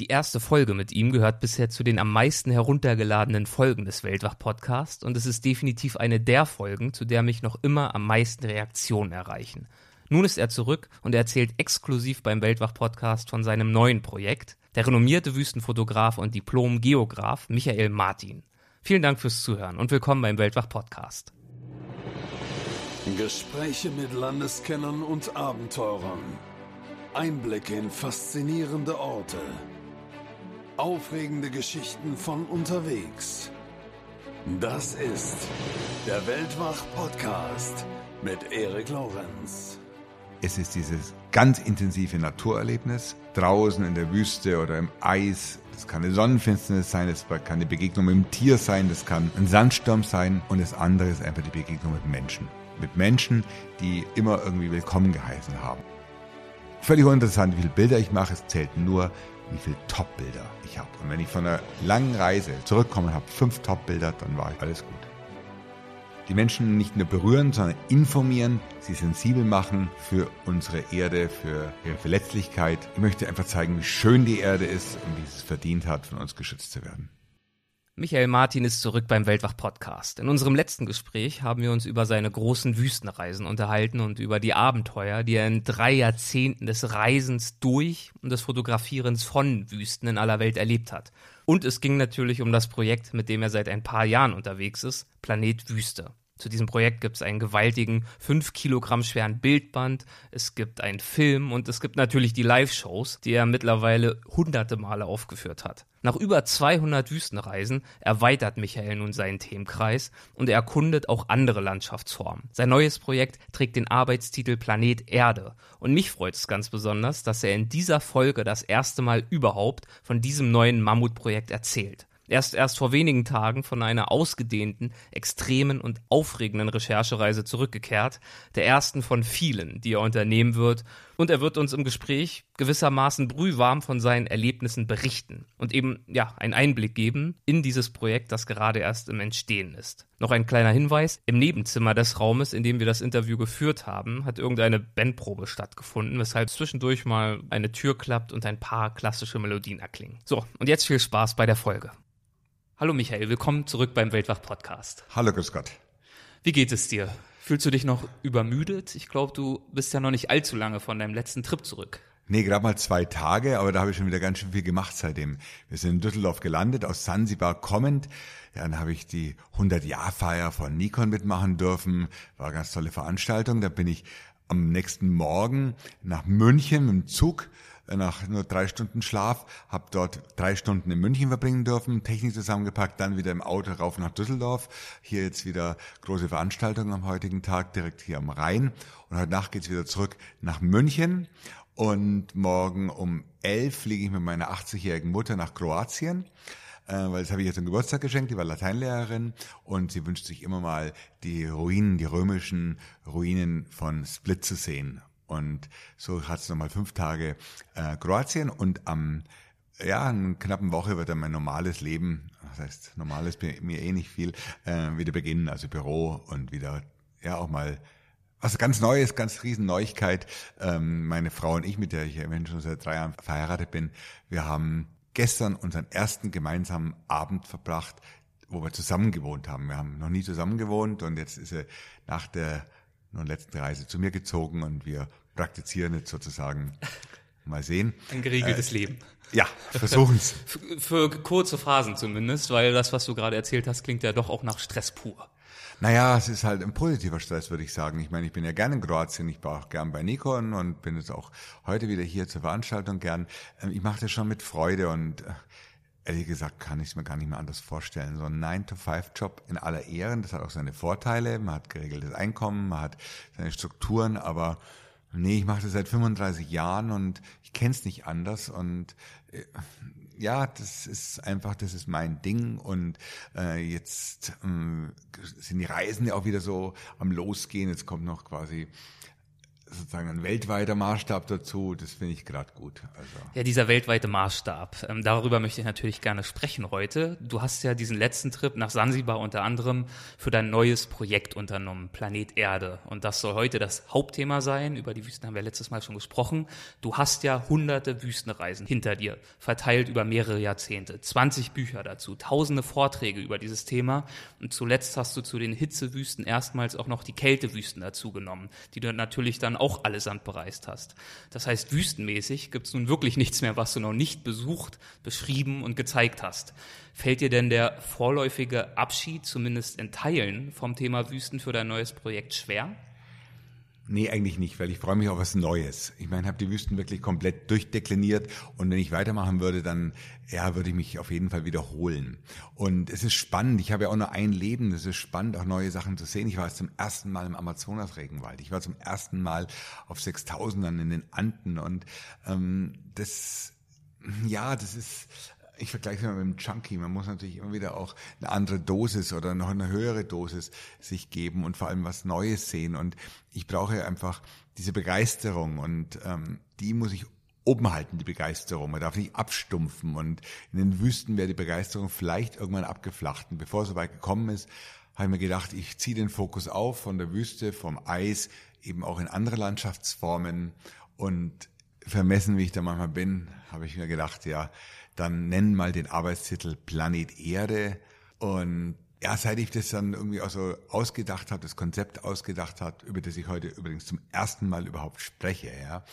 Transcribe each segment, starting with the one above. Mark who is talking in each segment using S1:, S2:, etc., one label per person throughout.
S1: Die erste Folge mit ihm gehört bisher zu den am meisten heruntergeladenen Folgen des Weltwach-Podcasts und es ist definitiv eine der Folgen, zu der mich noch immer am meisten Reaktionen erreichen. Nun ist er zurück und er erzählt exklusiv beim Weltwach-Podcast von seinem neuen Projekt, der renommierte Wüstenfotograf und Diplom-Geograf Michael Martin. Vielen Dank fürs Zuhören und willkommen beim Weltwach-Podcast.
S2: Gespräche mit Landeskennern und Abenteurern. Einblicke in faszinierende Orte Aufregende Geschichten von unterwegs. Das ist der Weltwach-Podcast mit Erik Lorenz.
S3: Es ist dieses ganz intensive Naturerlebnis draußen in der Wüste oder im Eis. Das kann eine Sonnenfinsternis sein, das kann eine Begegnung mit einem Tier sein, das kann ein Sandsturm sein und das andere ist einfach die Begegnung mit Menschen. Mit Menschen, die immer irgendwie willkommen geheißen haben. Völlig uninteressant, wie viele Bilder ich mache, es zählt nur, wie viele Top-Bilder ich habe. Und wenn ich von einer langen Reise zurückkomme und habe fünf Top-Bilder, dann war alles gut. Die Menschen nicht nur berühren, sondern informieren, sie sensibel machen für unsere Erde, für ihre Verletzlichkeit. Ich möchte einfach zeigen, wie schön die Erde ist und wie es verdient hat, von uns geschützt zu werden.
S1: Michael Martin ist zurück beim Weltwach-Podcast. In unserem letzten Gespräch haben wir uns über seine großen Wüstenreisen unterhalten und über die Abenteuer, die er in drei Jahrzehnten des Reisens durch und des Fotografierens von Wüsten in aller Welt erlebt hat. Und es ging natürlich um das Projekt, mit dem er seit ein paar Jahren unterwegs ist, Planet Wüste. Zu diesem Projekt gibt es einen gewaltigen 5 Kilogramm schweren Bildband, es gibt einen Film und es gibt natürlich die Live-Shows, die er mittlerweile hunderte Male aufgeführt hat. Nach über 200 Wüstenreisen erweitert Michael nun seinen Themenkreis und er erkundet auch andere Landschaftsformen. Sein neues Projekt trägt den Arbeitstitel Planet Erde und mich freut es ganz besonders, dass er in dieser Folge das erste Mal überhaupt von diesem neuen Mammutprojekt erzählt. Er ist erst vor wenigen Tagen von einer ausgedehnten, extremen und aufregenden Recherchereise zurückgekehrt, der ersten von vielen, die er unternehmen wird, und er wird uns im Gespräch gewissermaßen brühwarm von seinen Erlebnissen berichten und eben, ja, einen Einblick geben in dieses Projekt, das gerade erst im Entstehen ist. Noch ein kleiner Hinweis, im Nebenzimmer des Raumes, in dem wir das Interview geführt haben, hat irgendeine Bandprobe stattgefunden, weshalb zwischendurch mal eine Tür klappt und ein paar klassische Melodien erklingen. So, und jetzt viel Spaß bei der Folge. Hallo Michael, willkommen zurück beim Weltwach-Podcast.
S3: Hallo, grüß Gott.
S1: Wie geht es dir? Fühlst du dich noch übermüdet? Ich glaube, du bist ja noch nicht allzu lange von deinem letzten Trip zurück.
S3: Nee, gerade mal zwei Tage, aber da habe ich schon wieder ganz schön viel gemacht seitdem. Wir sind in Düsseldorf gelandet, aus Sansibar kommend. Ja, dann habe ich die 100-Jahr-Feier von Nikon mitmachen dürfen. War eine ganz tolle Veranstaltung. Da bin ich am nächsten Morgen nach München dem Zug nach nur drei Stunden Schlaf, habe dort drei Stunden in München verbringen dürfen, Technik zusammengepackt, dann wieder im Auto rauf nach Düsseldorf. Hier jetzt wieder große Veranstaltung am heutigen Tag, direkt hier am Rhein. Und heute Nacht geht's wieder zurück nach München. Und morgen um elf fliege ich mit meiner 80-jährigen Mutter nach Kroatien äh, weil das habe ich jetzt zum Geburtstag geschenkt, die war Lateinlehrerin und sie wünscht sich immer mal die Ruinen, die römischen Ruinen von Split zu sehen. Und so hat es nochmal fünf Tage äh, Kroatien und am ja, in knappen Woche wird dann mein normales Leben, das heißt, normales mir eh nicht viel, äh, wieder beginnen, also Büro und wieder, ja, auch mal was ganz Neues, ganz riesen Neuigkeit. Ähm, meine Frau und ich, mit der ich ja schon seit drei Jahren verheiratet bin, wir haben gestern unseren ersten gemeinsamen Abend verbracht, wo wir zusammen gewohnt haben. Wir haben noch nie zusammen gewohnt und jetzt ist er nach der nun letzten Reise zu mir gezogen und wir praktizieren jetzt sozusagen. Mal sehen.
S1: Ein geregeltes äh, Leben.
S3: Ja, versuchen's.
S1: für, für kurze Phasen zumindest, weil das, was du gerade erzählt hast, klingt ja doch auch nach Stress pur.
S3: Naja, es ist halt ein positiver Stress, würde ich sagen. Ich meine, ich bin ja gerne in Kroatien, ich war auch gern bei Nikon und bin jetzt auch heute wieder hier zur Veranstaltung gern. Ähm, ich mache das schon mit Freude und äh, ehrlich gesagt kann ich es mir gar nicht mehr anders vorstellen. So ein 9-to-5-Job in aller Ehren, das hat auch seine Vorteile. Man hat geregeltes Einkommen, man hat seine Strukturen, aber nee, ich mache das seit 35 Jahren und ich kenne es nicht anders und äh, ja, das ist einfach, das ist mein Ding und äh, jetzt äh, sind die Reisen ja auch wieder so am Losgehen. Jetzt kommt noch quasi sozusagen ein weltweiter Maßstab dazu, das finde ich gerade gut. Also.
S4: Ja, dieser weltweite Maßstab. Ähm, darüber möchte ich natürlich gerne sprechen heute. Du hast ja diesen letzten Trip nach Sansibar unter anderem für dein neues Projekt unternommen, Planet Erde. Und das soll heute das Hauptthema sein. Über die Wüsten haben wir letztes Mal schon gesprochen. Du hast ja hunderte Wüstenreisen hinter dir, verteilt über mehrere Jahrzehnte, 20 Bücher dazu, tausende Vorträge über dieses Thema. Und zuletzt hast du zu den Hitzewüsten erstmals auch noch die Kältewüsten dazu genommen, die du natürlich dann auch allesamt bereist hast. Das heißt, wüstenmäßig gibt es nun wirklich nichts mehr, was du noch nicht besucht, beschrieben und gezeigt hast. Fällt dir denn der vorläufige Abschied zumindest in Teilen vom Thema Wüsten für dein neues Projekt schwer?
S3: Nee, eigentlich nicht, weil ich freue mich auf was Neues. Ich meine, habe die Wüsten wirklich komplett durchdekliniert und wenn ich weitermachen würde, dann ja, würde ich mich auf jeden Fall wiederholen. Und es ist spannend, ich habe ja auch nur ein Leben, es ist spannend, auch neue Sachen zu sehen. Ich war jetzt zum ersten Mal im Amazonas-Regenwald, ich war zum ersten Mal auf 6000ern in den Anden und ähm, das, ja, das ist ich vergleiche es mal mit dem Junkie. Man muss natürlich immer wieder auch eine andere Dosis oder noch eine höhere Dosis sich geben und vor allem was Neues sehen. Und ich brauche einfach diese Begeisterung und ähm, die muss ich oben halten, die Begeisterung. Man darf nicht abstumpfen und in den Wüsten wäre die Begeisterung vielleicht irgendwann abgeflacht. Und bevor es soweit gekommen ist, habe ich mir gedacht, ich ziehe den Fokus auf von der Wüste, vom Eis, eben auch in andere Landschaftsformen und vermessen, wie ich da manchmal bin, habe ich mir gedacht, ja, dann nennen mal den Arbeitstitel Planet Erde. Und ja, seit ich das dann irgendwie auch so ausgedacht habe, das Konzept ausgedacht habe, über das ich heute übrigens zum ersten Mal überhaupt spreche, ja,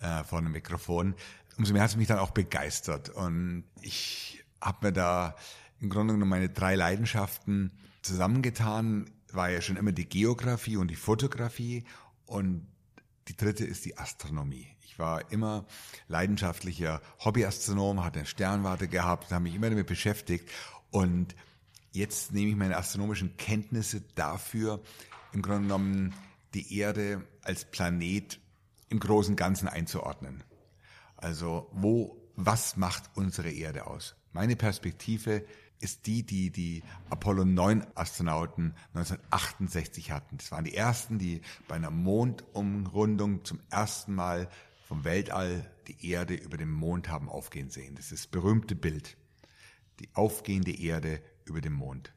S3: äh, vor einem Mikrofon, umso mehr hat es mich dann auch begeistert. Und ich habe mir da im Grunde genommen meine drei Leidenschaften zusammengetan, war ja schon immer die Geografie und die Fotografie und die dritte ist die Astronomie. Ich war immer leidenschaftlicher Hobbyastronom, hatte eine Sternwarte gehabt, habe mich immer damit beschäftigt und jetzt nehme ich meine astronomischen Kenntnisse dafür, im Grunde genommen die Erde als Planet im großen Ganzen einzuordnen. Also wo, was macht unsere Erde aus? Meine Perspektive ist die, die die Apollo 9 Astronauten 1968 hatten. Das waren die ersten, die bei einer Mondumrundung zum ersten Mal vom Weltall die Erde über dem Mond haben aufgehen sehen. Das ist das berühmte Bild. Die aufgehende Erde über dem Mond.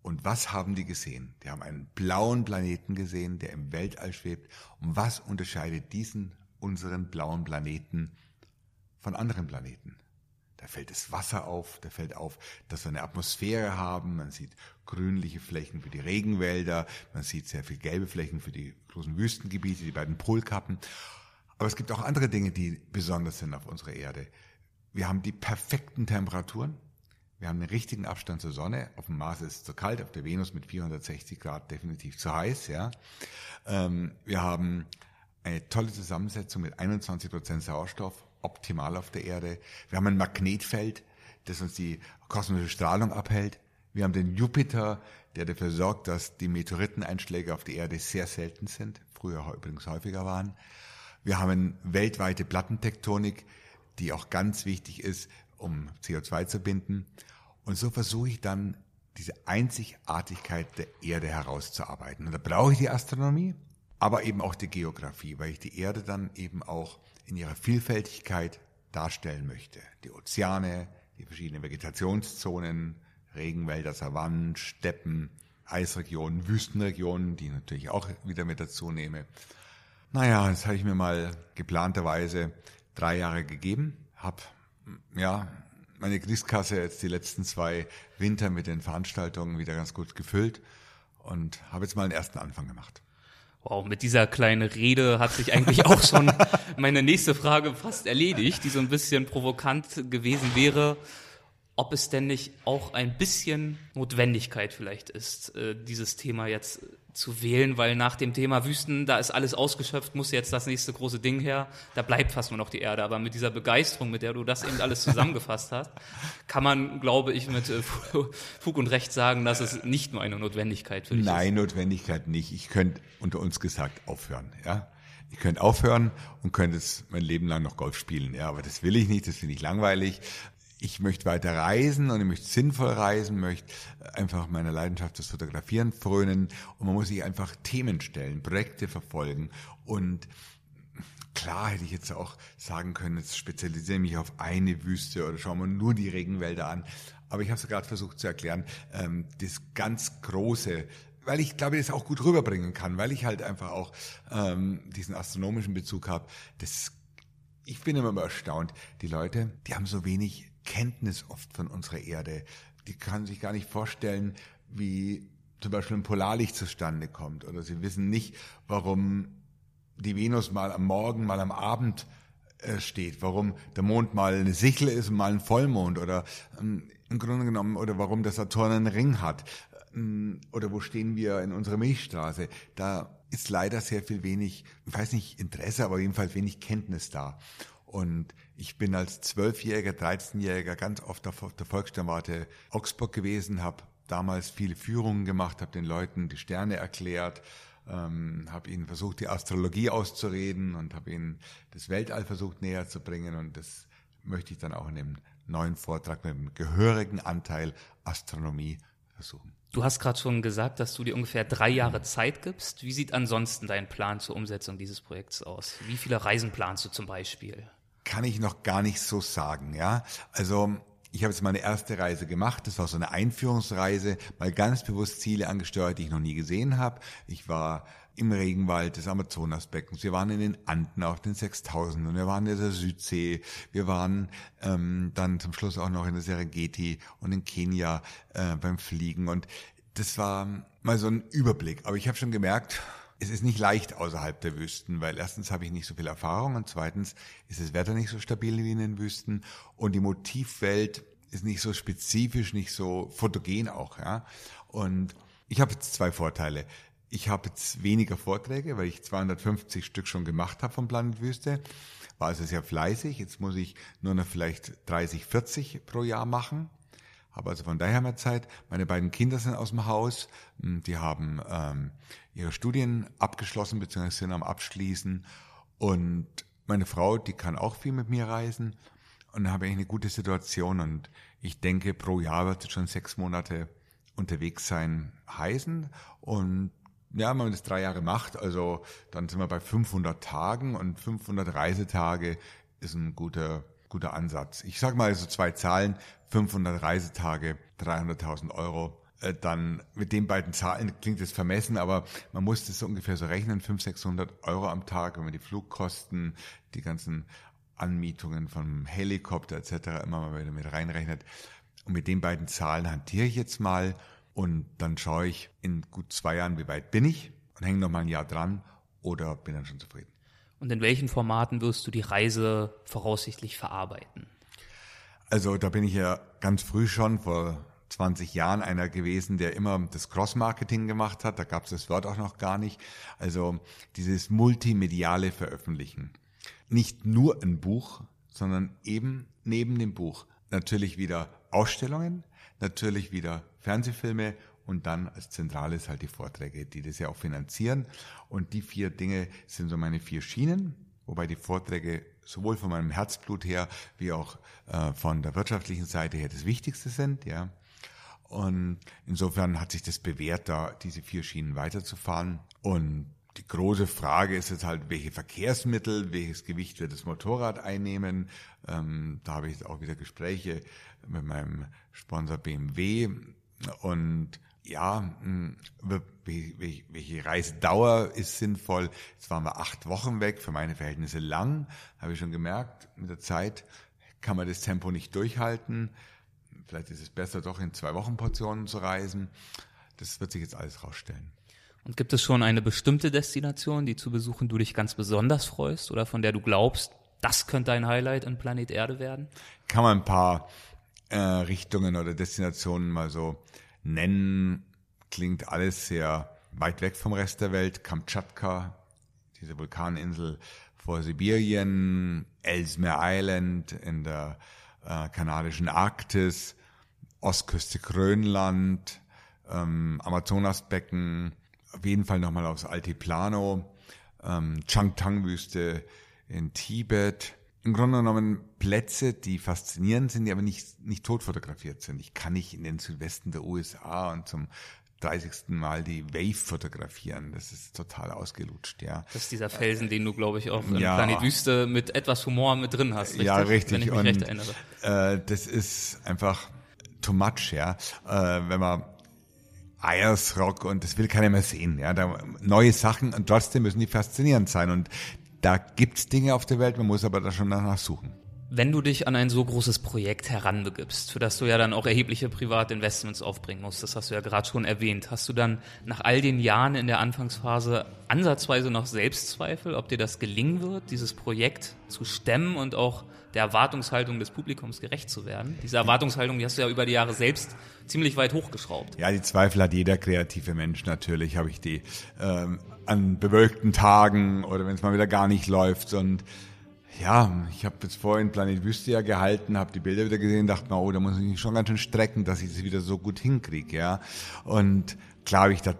S3: Und was haben die gesehen? Die haben einen blauen Planeten gesehen, der im Weltall schwebt. Und was unterscheidet diesen, unseren blauen Planeten von anderen Planeten? Da fällt das Wasser auf, da fällt auf, dass wir eine Atmosphäre haben. Man sieht grünliche Flächen für die Regenwälder, man sieht sehr viel gelbe Flächen für die großen Wüstengebiete, die beiden Polkappen. Aber es gibt auch andere Dinge, die besonders sind auf unserer Erde. Wir haben die perfekten Temperaturen. Wir haben den richtigen Abstand zur Sonne. Auf dem Mars ist es zu kalt, auf der Venus mit 460 Grad definitiv zu heiß. Ja, ähm, wir haben eine tolle Zusammensetzung mit 21 Prozent Sauerstoff, optimal auf der Erde. Wir haben ein Magnetfeld, das uns die kosmische Strahlung abhält. Wir haben den Jupiter, der dafür sorgt, dass die Meteoriteneinschläge auf die Erde sehr selten sind, früher übrigens häufiger waren. Wir haben weltweite Plattentektonik, die auch ganz wichtig ist, um CO2 zu binden. Und so versuche ich dann diese Einzigartigkeit der Erde herauszuarbeiten. Und da brauche ich die Astronomie, aber eben auch die Geografie, weil ich die Erde dann eben auch in ihrer Vielfältigkeit darstellen möchte. Die Ozeane, die verschiedenen Vegetationszonen, Regenwälder, Savannen, Steppen, Eisregionen, Wüstenregionen, die natürlich auch wieder mit dazu nehme. Naja, das habe ich mir mal geplanterweise drei Jahre gegeben, habe ja meine Kriegskasse jetzt die letzten zwei Winter mit den Veranstaltungen wieder ganz gut gefüllt und habe jetzt mal einen ersten Anfang gemacht.
S4: Wow, mit dieser kleinen Rede hat sich eigentlich auch schon meine nächste Frage fast erledigt, die so ein bisschen provokant gewesen wäre, ob es denn nicht auch ein bisschen Notwendigkeit vielleicht ist, äh, dieses Thema jetzt zu wählen, weil nach dem Thema Wüsten, da ist alles ausgeschöpft, muss jetzt das nächste große Ding her, da bleibt fast nur noch die Erde. Aber mit dieser Begeisterung, mit der du das eben alles zusammengefasst hast, kann man, glaube ich, mit äh, Fug und Recht sagen, dass es nicht nur eine Notwendigkeit für dich
S3: Nein,
S4: ist.
S3: Nein, Notwendigkeit nicht. Ich könnte unter uns gesagt aufhören, ja. Ich könnte aufhören und könnte es mein Leben lang noch Golf spielen, ja, aber das will ich nicht, das finde ich langweilig. Ich möchte weiter reisen und ich möchte sinnvoll reisen, möchte einfach meiner Leidenschaft des Fotografieren frönen und man muss sich einfach Themen stellen, Projekte verfolgen und Klar hätte ich jetzt auch sagen können, jetzt spezialisiere mich auf eine Wüste oder schauen wir nur die Regenwälder an. Aber ich habe es gerade versucht zu erklären, ähm, das ganz große, weil ich glaube, das auch gut rüberbringen kann, weil ich halt einfach auch ähm, diesen astronomischen Bezug habe. Das, ich bin immer erstaunt. Die Leute, die haben so wenig Kenntnis oft von unserer Erde. Die können sich gar nicht vorstellen, wie zum Beispiel ein Polarlicht zustande kommt. Oder sie wissen nicht, warum die Venus mal am Morgen, mal am Abend äh, steht, warum der Mond mal eine Sichel ist und mal ein Vollmond oder ähm, im Grunde genommen oder warum der Saturn einen Ring hat ähm, oder wo stehen wir in unserer Milchstraße. Da ist leider sehr viel wenig, ich weiß nicht Interesse, aber jedenfalls wenig Kenntnis da. Und ich bin als Zwölfjähriger, 13-Jähriger ganz oft auf der Volkssternwarte Augsburg gewesen, habe damals viele Führungen gemacht, habe den Leuten die Sterne erklärt, ähm, habe ihnen versucht, die Astrologie auszureden und habe ihnen das Weltall versucht näher zu bringen und das möchte ich dann auch in dem neuen Vortrag mit dem gehörigen Anteil Astronomie versuchen.
S4: Du hast gerade schon gesagt, dass du dir ungefähr drei Jahre Zeit gibst. Wie sieht ansonsten dein Plan zur Umsetzung dieses Projekts aus? Wie viele Reisen planst du zum Beispiel?
S3: Kann ich noch gar nicht so sagen, ja. Also ich habe jetzt meine erste Reise gemacht. Das war so eine Einführungsreise, mal ganz bewusst Ziele angesteuert, die ich noch nie gesehen habe. Ich war im Regenwald des Amazonasbeckens. Wir waren in den Anden auf den 6000 und wir waren in der Südsee. Wir waren ähm, dann zum Schluss auch noch in der Serengeti und in Kenia äh, beim Fliegen. Und das war mal so ein Überblick. Aber ich habe schon gemerkt, es ist nicht leicht außerhalb der Wüsten, weil erstens habe ich nicht so viel Erfahrung und zweitens ist das Wetter nicht so stabil wie in den Wüsten und die Motivwelt ist nicht so spezifisch, nicht so fotogen auch, ja. Und ich habe jetzt zwei Vorteile. Ich habe jetzt weniger Vorträge, weil ich 250 Stück schon gemacht habe vom Planet Wüste. War also sehr fleißig. Jetzt muss ich nur noch vielleicht 30, 40 pro Jahr machen. Habe also von daher mehr Zeit. Meine beiden Kinder sind aus dem Haus. Hm, die haben ähm, ihre Studien abgeschlossen bzw. sind am Abschließen. Und meine Frau, die kann auch viel mit mir reisen. Und da habe ich eine gute Situation. Und ich denke, pro Jahr wird es schon sechs Monate unterwegs sein heißen. Und ja, wenn man das drei Jahre macht, also dann sind wir bei 500 Tagen und 500 Reisetage ist ein guter guter Ansatz. Ich sage mal so zwei Zahlen, 500 Reisetage, 300.000 Euro. Äh, dann mit den beiden Zahlen klingt es vermessen, aber man muss das ungefähr so rechnen, 500, 600 Euro am Tag, wenn man die Flugkosten, die ganzen Anmietungen vom Helikopter etc. immer mal wieder mit reinrechnet. Und mit den beiden Zahlen hantiere ich jetzt mal und dann schaue ich in gut zwei Jahren, wie weit bin ich und hänge noch mal ein Jahr dran oder bin dann schon zufrieden.
S4: Und in welchen Formaten wirst du die Reise voraussichtlich verarbeiten?
S3: Also da bin ich ja ganz früh schon vor 20 Jahren einer gewesen, der immer das Cross-Marketing gemacht hat. Da gab es das Wort auch noch gar nicht. Also dieses multimediale Veröffentlichen. Nicht nur ein Buch, sondern eben neben dem Buch natürlich wieder Ausstellungen, natürlich wieder Fernsehfilme und dann als Zentrales halt die Vorträge, die das ja auch finanzieren. Und die vier Dinge sind so meine vier Schienen, wobei die Vorträge sowohl von meinem Herzblut her wie auch äh, von der wirtschaftlichen Seite her das Wichtigste sind, ja. Und insofern hat sich das bewährt, da diese vier Schienen weiterzufahren. Und die große Frage ist jetzt halt, welche Verkehrsmittel, welches Gewicht wird das Motorrad einnehmen. Ähm, da habe ich jetzt auch wieder Gespräche mit meinem Sponsor BMW. Und ja, hm, welche Reisedauer ist sinnvoll? Jetzt waren wir acht Wochen weg, für meine Verhältnisse lang, habe ich schon gemerkt. Mit der Zeit kann man das Tempo nicht durchhalten. Vielleicht ist es besser, doch in zwei Wochen Portionen zu reisen. Das wird sich jetzt alles rausstellen.
S4: Und gibt es schon eine bestimmte Destination, die zu besuchen du dich ganz besonders freust oder von der du glaubst, das könnte ein Highlight in Planet Erde werden?
S3: Kann man ein paar äh, Richtungen oder Destinationen mal so nennen, klingt alles sehr weit weg vom Rest der Welt. Kamtschatka, diese Vulkaninsel vor Sibirien, Ellesmere Island in der äh, kanadischen Arktis, Ostküste Grönland, ähm, Amazonasbecken, auf jeden Fall nochmal aufs Altiplano, ähm, Changtang-Wüste in Tibet, im Grunde genommen Plätze, die faszinierend sind, die aber nicht, nicht tot fotografiert sind. Ich kann nicht in den Südwesten der USA und zum 30. Mal die Wave fotografieren. Das ist total ausgelutscht, ja.
S4: Das ist dieser Felsen, den du, glaube ich, auch in
S3: Ja.
S4: Planet Wüste mit etwas Humor mit drin hast, richtig?
S3: Ja, richtig.
S4: Wenn ich mich
S3: und
S4: recht erinnere.
S3: Äh, das ist einfach too much, ja. Äh, wenn man Eiersrock und das will keiner mehr sehen, ja. Da, neue Sachen und trotzdem müssen die faszinierend sein und da gibt's Dinge auf der Welt, man muss aber da schon danach suchen.
S4: Wenn du dich an ein so großes Projekt heranbegibst, für das du ja dann auch erhebliche Privatinvestments aufbringen musst, das hast du ja gerade schon erwähnt, hast du dann nach all den Jahren in der Anfangsphase ansatzweise noch Selbstzweifel, ob dir das gelingen wird, dieses Projekt zu stemmen und auch der Erwartungshaltung des Publikums gerecht zu werden? Diese Erwartungshaltung, die hast du ja über die Jahre selbst ziemlich weit hochgeschraubt.
S3: Ja, die Zweifel hat jeder kreative Mensch natürlich. Habe ich die ähm, an bewölkten Tagen oder wenn es mal wieder gar nicht läuft. Und ja, ich habe jetzt vorhin Planet Wüste ja gehalten, habe die Bilder wieder gesehen, dachte mir, oh, da muss ich mich schon ganz schön strecken, dass ich das wieder so gut hinkriege. Ja, und klar habe ich da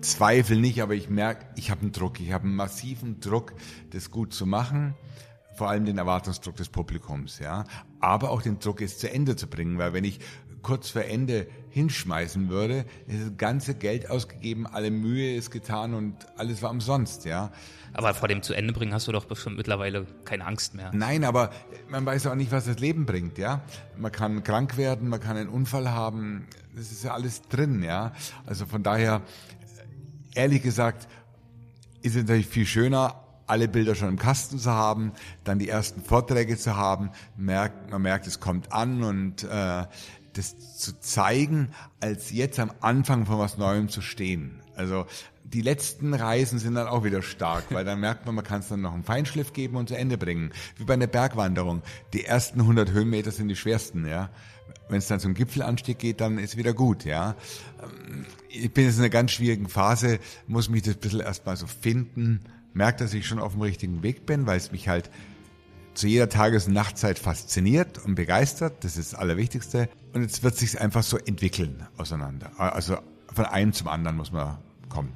S3: Zweifel nicht, aber ich merke, ich habe einen Druck. Ich habe einen massiven Druck, das gut zu machen. Vor allem den Erwartungsdruck des Publikums, ja. Aber auch den Druck, es zu Ende zu bringen, weil wenn ich kurz vor Ende hinschmeißen würde, ist das ganze Geld ausgegeben, alle Mühe ist getan und alles war umsonst, ja.
S4: Aber vor dem zu Ende bringen hast du doch bestimmt mittlerweile keine Angst mehr.
S3: Nein, aber man weiß auch nicht, was das Leben bringt, ja. Man kann krank werden, man kann einen Unfall haben, das ist ja alles drin, ja. Also von daher, ehrlich gesagt, ist es natürlich viel schöner, alle Bilder schon im Kasten zu haben, dann die ersten Vorträge zu haben, merkt, man merkt, es kommt an und äh, das zu zeigen, als jetzt am Anfang von was Neuem zu stehen. Also die letzten Reisen sind dann auch wieder stark, weil dann merkt man, man kann es dann noch einen Feinschliff geben und zu Ende bringen. Wie bei einer Bergwanderung. Die ersten 100 Höhenmeter sind die schwersten, ja. Wenn es dann zum Gipfelanstieg geht, dann ist wieder gut, ja. Ähm, Ich bin jetzt in einer ganz schwierigen Phase, muss mich das ein bisschen erstmal so finden, merke, dass ich schon auf dem richtigen Weg bin, weil es mich halt zu jeder Tages- und Nachtzeit fasziniert und begeistert. Das ist das Allerwichtigste. Und jetzt wird sich einfach so entwickeln auseinander. Also von einem zum anderen muss man kommen.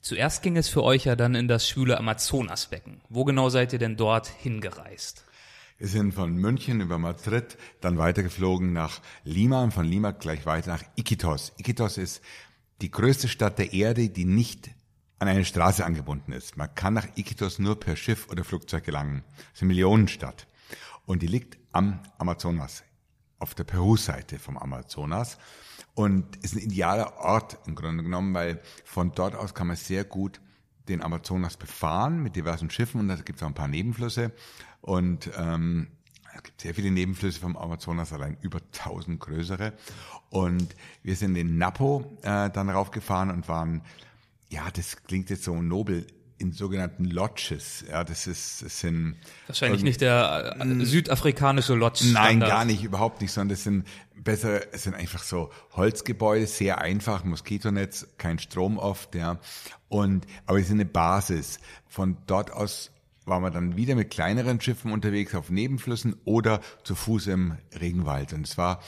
S4: Zuerst ging es für euch ja dann in das schwüle Amazonasbecken. Wo genau seid ihr denn dort hingereist?
S3: Wir sind von München über Madrid dann weitergeflogen nach Lima und von Lima gleich weiter nach Iquitos. Iquitos ist die größte Stadt der Erde, die nicht an eine Straße angebunden ist. Man kann nach Iquitos nur per Schiff oder Flugzeug gelangen. Es ist eine Millionenstadt. Und die liegt am Amazonas, auf der Peru-Seite vom Amazonas. Und ist ein idealer Ort im Grunde genommen, weil von dort aus kann man sehr gut den Amazonas befahren mit diversen Schiffen und da gibt es auch ein paar Nebenflüsse. Und ähm, es gibt sehr viele Nebenflüsse vom Amazonas, allein über 1000 größere. Und wir sind in Napo äh, dann raufgefahren und waren, ja, das klingt jetzt so nobel, in sogenannten Lodges. Ja, das ist, das sind
S4: Wahrscheinlich nicht der äh, südafrikanische Lodge.
S3: Nein, gar nicht, überhaupt nicht, sondern das sind besser, es sind einfach so Holzgebäude, sehr einfach, Moskitonetz, kein Strom oft, ja. Und, aber es ist eine Basis. Von dort aus waren wir dann wieder mit kleineren Schiffen unterwegs auf Nebenflüssen oder zu Fuß im Regenwald. Und es war,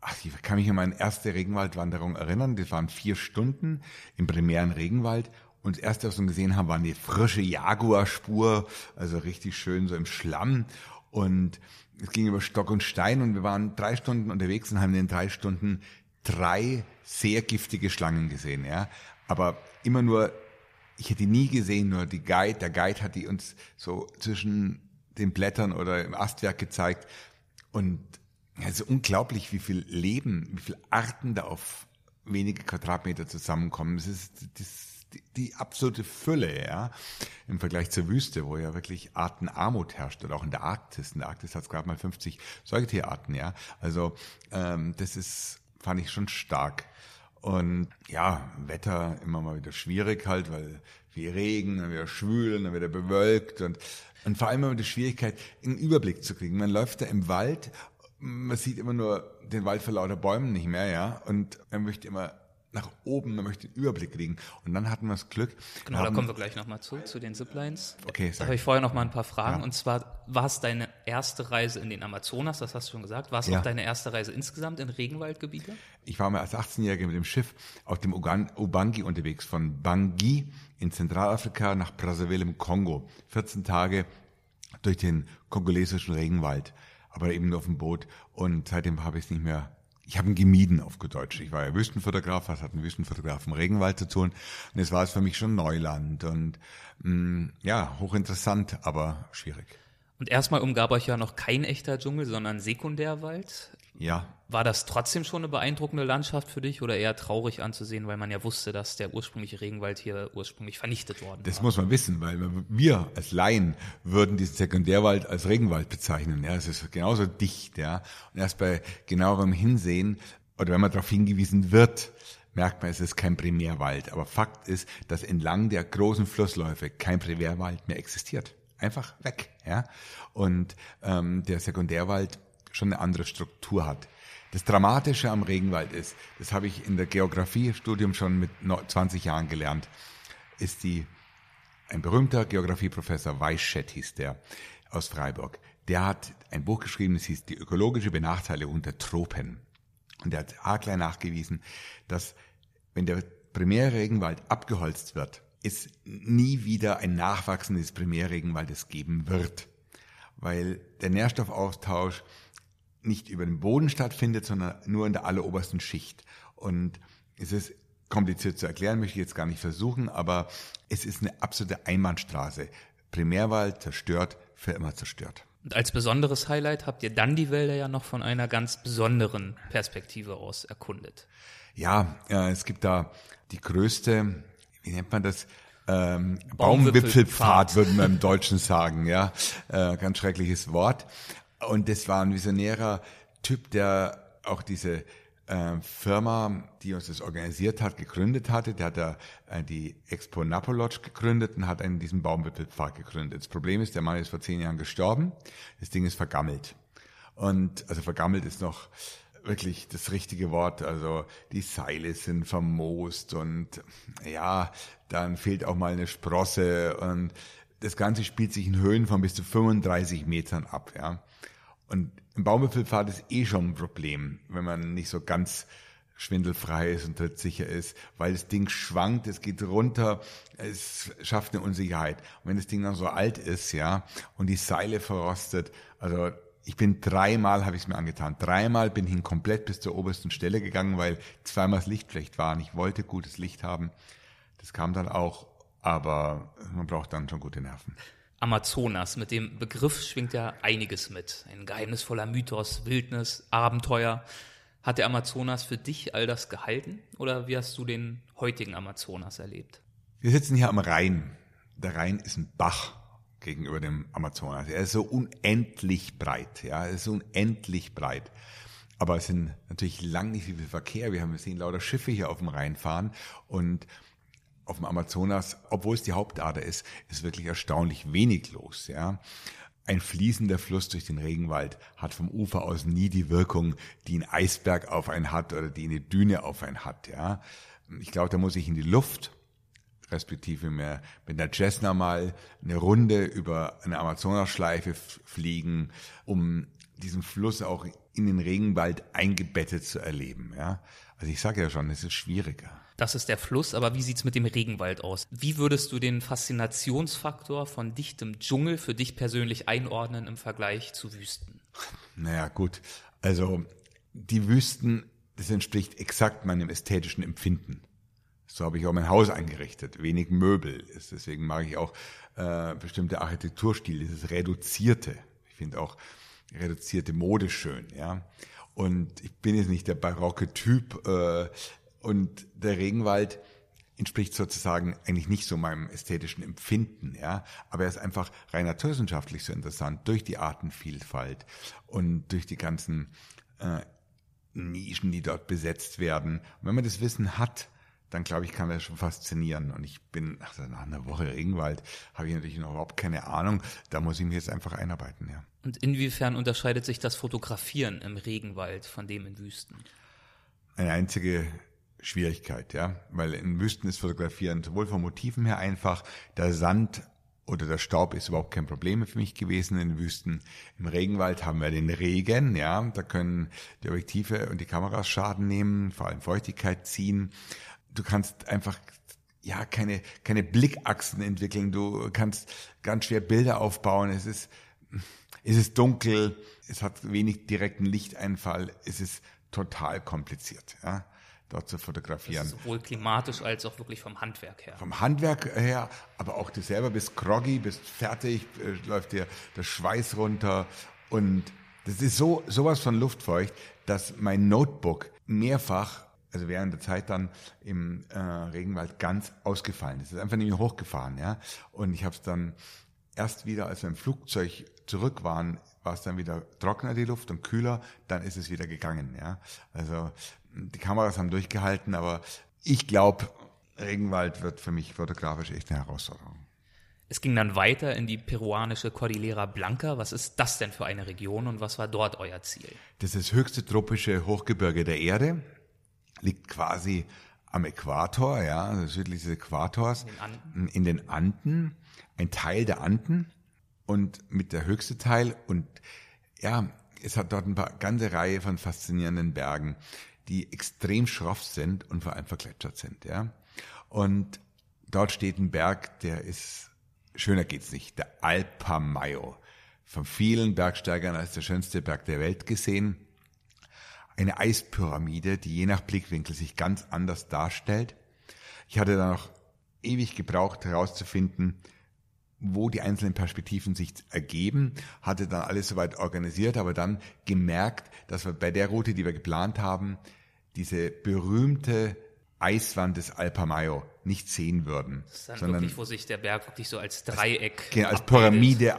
S3: ach, ich kann mich an meine erste Regenwaldwanderung erinnern. Das waren vier Stunden im primären Regenwald. Und das erste, was wir gesehen haben, war eine frische Jaguarspur, also richtig schön so im Schlamm. Und es ging über Stock und Stein und wir waren drei Stunden unterwegs und haben in den drei Stunden drei sehr giftige Schlangen gesehen, ja. Aber immer nur, ich hätte nie gesehen, nur die Guide, der Guide hat die uns so zwischen den Blättern oder im Astwerk gezeigt. Und ist unglaublich, wie viel Leben, wie viele Arten da auf wenige Quadratmeter zusammenkommen. Es ist die, die absolute Fülle, ja, im Vergleich zur Wüste, wo ja wirklich Artenarmut herrscht oder auch in der Arktis. In der Arktis hat es gerade mal 50 Säugetierarten, ja. Also ähm, das ist, fand ich schon stark. Und ja, Wetter immer mal wieder schwierig halt, weil viel Regen, dann wieder schwül, dann wieder bewölkt und, und vor allem immer die Schwierigkeit, einen Überblick zu kriegen. Man läuft da im Wald, man sieht immer nur den Wald vor lauter Bäumen nicht mehr, ja, und man möchte immer nach oben, man möchte den Überblick kriegen. Und dann hatten wir das Glück.
S4: Genau, da
S3: haben-
S4: kommen wir gleich nochmal zu, zu den Ziplines.
S3: Okay,
S4: Da habe ich vorher noch mal ein paar Fragen.
S3: Ja.
S4: Und zwar, war es deine erste Reise in den Amazonas, das hast du schon gesagt. War es
S3: Ja.
S4: auch deine erste Reise insgesamt in Regenwaldgebiete?
S3: Ich war mal als 18-Jähriger mit dem Schiff auf dem Ugan- Ubangi unterwegs, von Bangui in Zentralafrika nach Brazzaville im Kongo. 14 Tage durch den kongolesischen Regenwald, aber eben nur auf dem Boot. Und seitdem habe ich es nicht mehr ich habe ihn gemieden auf Deutsch. Ich war ja Wüstenfotograf, was hat ein Wüstenfotograf im Regenwald zu tun? Und es war es für mich schon Neuland und mh, mm, ja, hochinteressant, aber schwierig.
S4: Und erstmal umgab euch ja noch kein echter Dschungel, sondern Sekundärwald.
S3: Ja.
S4: War das trotzdem schon eine beeindruckende Landschaft für dich oder eher traurig anzusehen, weil man ja wusste, dass der ursprüngliche Regenwald hier ursprünglich vernichtet worden
S3: das
S4: war?
S3: Das muss man wissen, weil wir als Laien würden diesen Sekundärwald als Regenwald bezeichnen. Ja, es ist genauso dicht, ja. Und erst bei genauerem Hinsehen oder wenn man darauf hingewiesen wird, merkt man, es ist kein Primärwald. Aber Fakt ist, dass entlang der großen Flussläufe kein Primärwald mehr existiert einfach weg. Ja? Und ähm, der Sekundärwald schon eine andere Struktur hat. Das Dramatische am Regenwald ist, das habe ich in der Geografiestudium schon mit 20 Jahren gelernt, ist die, ein berühmter Geografieprofessor, Weischett hieß der, aus Freiburg, der hat ein Buch geschrieben, das hieß Die ökologische Benachteiligung der Tropen. Und er hat haarklein nachgewiesen, dass wenn der primäre Regenwald abgeholzt wird, es nie wieder ein Nachwachsen des Primärregenwaldes geben wird, weil der Nährstoffaustausch nicht über den Boden stattfindet, sondern nur in der allerobersten Schicht. Und es ist kompliziert zu erklären, möchte ich jetzt gar nicht versuchen, aber es ist eine absolute Einbahnstraße. Primärwald zerstört, für immer zerstört.
S4: Und als besonderes Highlight habt ihr dann die Wälder ja noch von einer ganz besonderen Perspektive aus erkundet.
S3: Ja, äh, es gibt da die größte wie nennt man das? Ähm, Baumwipfelpfad, würden wir im Deutschen sagen, ja. Äh, ganz schreckliches Wort. Und das war ein visionärer Typ, der auch diese äh, Firma, die uns das organisiert hat, gegründet hatte. Der hat da äh, die Expo Napolodge gegründet und hat einen diesen Baumwipfelpfad gegründet. Das Problem ist, der Mann ist vor zehn Jahren gestorben. Das Ding ist vergammelt. Und also vergammelt ist noch wirklich das richtige Wort. Also die Seile sind vermoost und ja, dann fehlt auch mal eine Sprosse und das Ganze spielt sich in Höhen von bis zu 35 Metern ab. Ja. Und im Baumwipfelpfad ist eh schon ein Problem, wenn man nicht so ganz schwindelfrei ist und trittsicher ist, weil das Ding schwankt, es geht runter, es schafft eine Unsicherheit. Und wenn das Ding dann so alt ist, ja, und die Seile verrostet, also ich bin dreimal, habe ich es mir angetan, dreimal bin ich komplett bis zur obersten Stelle gegangen, weil zweimal das Licht schlecht war und ich wollte gutes Licht haben. Das kam dann auch, aber man braucht dann schon gute Nerven.
S4: Amazonas, mit dem Begriff schwingt ja einiges mit. Ein geheimnisvoller Mythos, Wildnis, Abenteuer. Hat der Amazonas für dich all das gehalten oder wie hast du den heutigen Amazonas erlebt?
S3: Wir sitzen hier am Rhein. Der Rhein ist ein Bach gegenüber dem Amazonas. Er ist so unendlich breit, ja, er ist unendlich breit. Aber es sind natürlich lang nicht so viel Verkehr. Wir haben sehen lauter Schiffe hier auf dem Rhein fahren und auf dem Amazonas, obwohl es die Hauptader ist, ist wirklich erstaunlich wenig los, ja. Ein fließender Fluss durch den Regenwald hat vom Ufer aus nie die Wirkung, die ein Eisberg auf einen hat oder die eine Düne auf einen hat, ja. Ich glaube, da muss ich in die Luft respektive mehr mit der Cessna mal eine Runde über eine Amazonasschleife fliegen, um diesen Fluss auch in den Regenwald eingebettet zu erleben. Ja? Also ich sage ja schon, es ist schwieriger.
S4: Das ist der Fluss, aber wie sieht's mit dem Regenwald aus? Wie würdest du den Faszinationsfaktor von dichtem Dschungel für dich persönlich einordnen im Vergleich zu Wüsten?
S3: Naja, gut. Also die Wüsten, das entspricht exakt meinem ästhetischen Empfinden. So habe ich auch mein Haus eingerichtet. Wenig Möbel. Deswegen mag ich auch äh, bestimmte Architekturstil, dieses Reduzierte. Ich finde auch reduzierte Mode schön, ja. Und ich bin jetzt nicht der barocke Typ. Äh, und der Regenwald entspricht sozusagen eigentlich nicht so meinem ästhetischen Empfinden, ja. Aber er ist einfach rein naturwissenschaftlich so interessant durch die Artenvielfalt und durch die ganzen äh, Nischen, die dort besetzt werden. Und wenn man das Wissen hat, dann glaube ich, kann das schon faszinieren. Und ich bin, nach einer Woche Regenwald habe ich natürlich noch überhaupt keine Ahnung. Da muss ich mich jetzt einfach einarbeiten, ja.
S4: Und inwiefern unterscheidet sich das Fotografieren im Regenwald von dem in Wüsten?
S3: Eine einzige Schwierigkeit, ja. Weil in Wüsten ist Fotografieren sowohl von Motiven her einfach, der Sand oder der Staub ist überhaupt kein Problem für mich gewesen in Wüsten. Im Regenwald haben wir den Regen, ja, da können die Objektive und die Kameras Schaden nehmen, vor allem Feuchtigkeit ziehen du kannst einfach ja, keine, keine Blickachsen entwickeln. Du kannst ganz schwer Bilder aufbauen. Es ist, es ist dunkel. Es hat wenig direkten Lichteinfall. Es ist total kompliziert, ja, dort zu fotografieren.
S4: sowohl klimatisch als auch wirklich vom Handwerk her.
S3: Vom Handwerk her, aber auch du selber bist groggy, bist fertig, äh, läuft dir der Schweiß runter und das ist so sowas von luftfeucht, dass mein Notebook mehrfach also während der Zeit dann im äh, Regenwald ganz ausgefallen ist. Es ist einfach nicht mehr hochgefahren, ja. Und ich habe es dann erst wieder, als wir im Flugzeug zurück waren, war es dann wieder trockener die Luft und kühler, dann ist es wieder gegangen, ja. Also die Kameras haben durchgehalten, aber ich glaube, Regenwald wird für mich fotografisch echt eine Herausforderung.
S4: Es ging dann weiter in die peruanische Cordillera Blanca. Was ist das denn für eine Region und was war dort euer Ziel?
S3: Das ist das höchste tropische Hochgebirge der Erde liegt quasi am Äquator, ja, also südlich des Äquators, in den, in den Anden, ein Teil der Anden und mit der höchste Teil und ja, es hat dort eine ganze Reihe von faszinierenden Bergen, die extrem schroff sind und vor allem vergletschert sind, ja. Und dort steht ein Berg, der ist, schöner geht's nicht, der Alpamayo. Von vielen Bergsteigern als der schönste Berg der Welt gesehen eine Eispyramide, die je nach Blickwinkel sich ganz anders darstellt. Ich hatte da noch ewig gebraucht herauszufinden, wo die einzelnen Perspektiven sich ergeben, hatte dann alles soweit organisiert, aber dann gemerkt, dass wir bei der Route, die wir geplant haben, diese berühmte Eiswand des Alpamayo nicht sehen würden.
S4: Das ist dann sondern, wirklich, wo sich der Berg wirklich so als Dreieck.
S3: Als, genau, als Pyramide,